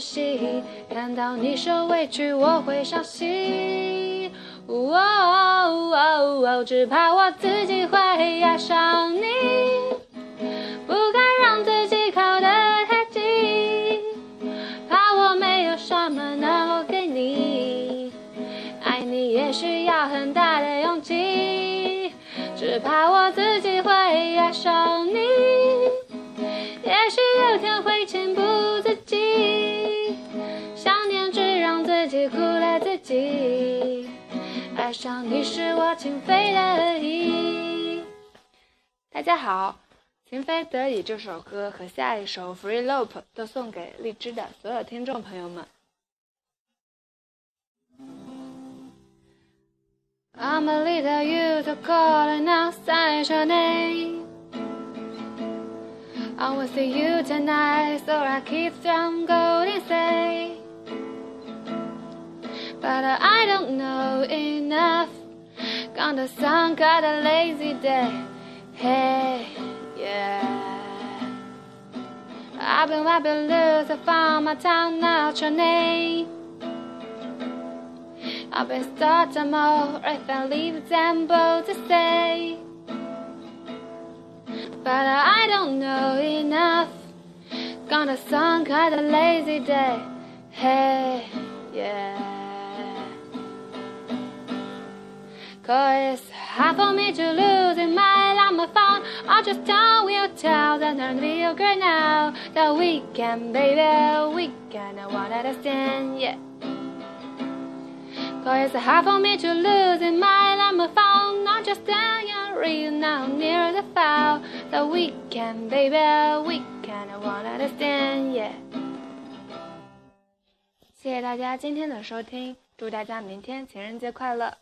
惜。看到你受委屈，我会伤心。哦，只怕我自己会爱上你，不敢让自己靠得太近，怕我没有什么能够给你。爱你也需要很大的勇气，只怕我自己会爱上你。也许有天会情不自禁，己。爱上你是我情非得已。大家好，《情非得已》这首歌和下一首《Free Loop》都送给荔枝的所有听众朋友们。I'm a little you to call and outside your name. I will see you tonight, so I keep on going I don't know enough. Gonna some kind of lazy day. Hey, yeah. I've been wiping loose, I found my town, your name. I've been starting more if I leave them both to stay. But I don't know enough. Gonna kind of lazy day. Hey, Cause it's hard for me to lose in my life, my phone. I just tell you tell that I'm real girl now. That we can, baby, we can. I wanna understand, yeah. Cause it's hard for me to lose in my life, my phone. I just tell you real now, near the foul. That we can, baby, we can. I wanna understand, yeah. 谢谢大家今天的收听，祝大家明天情人节快乐！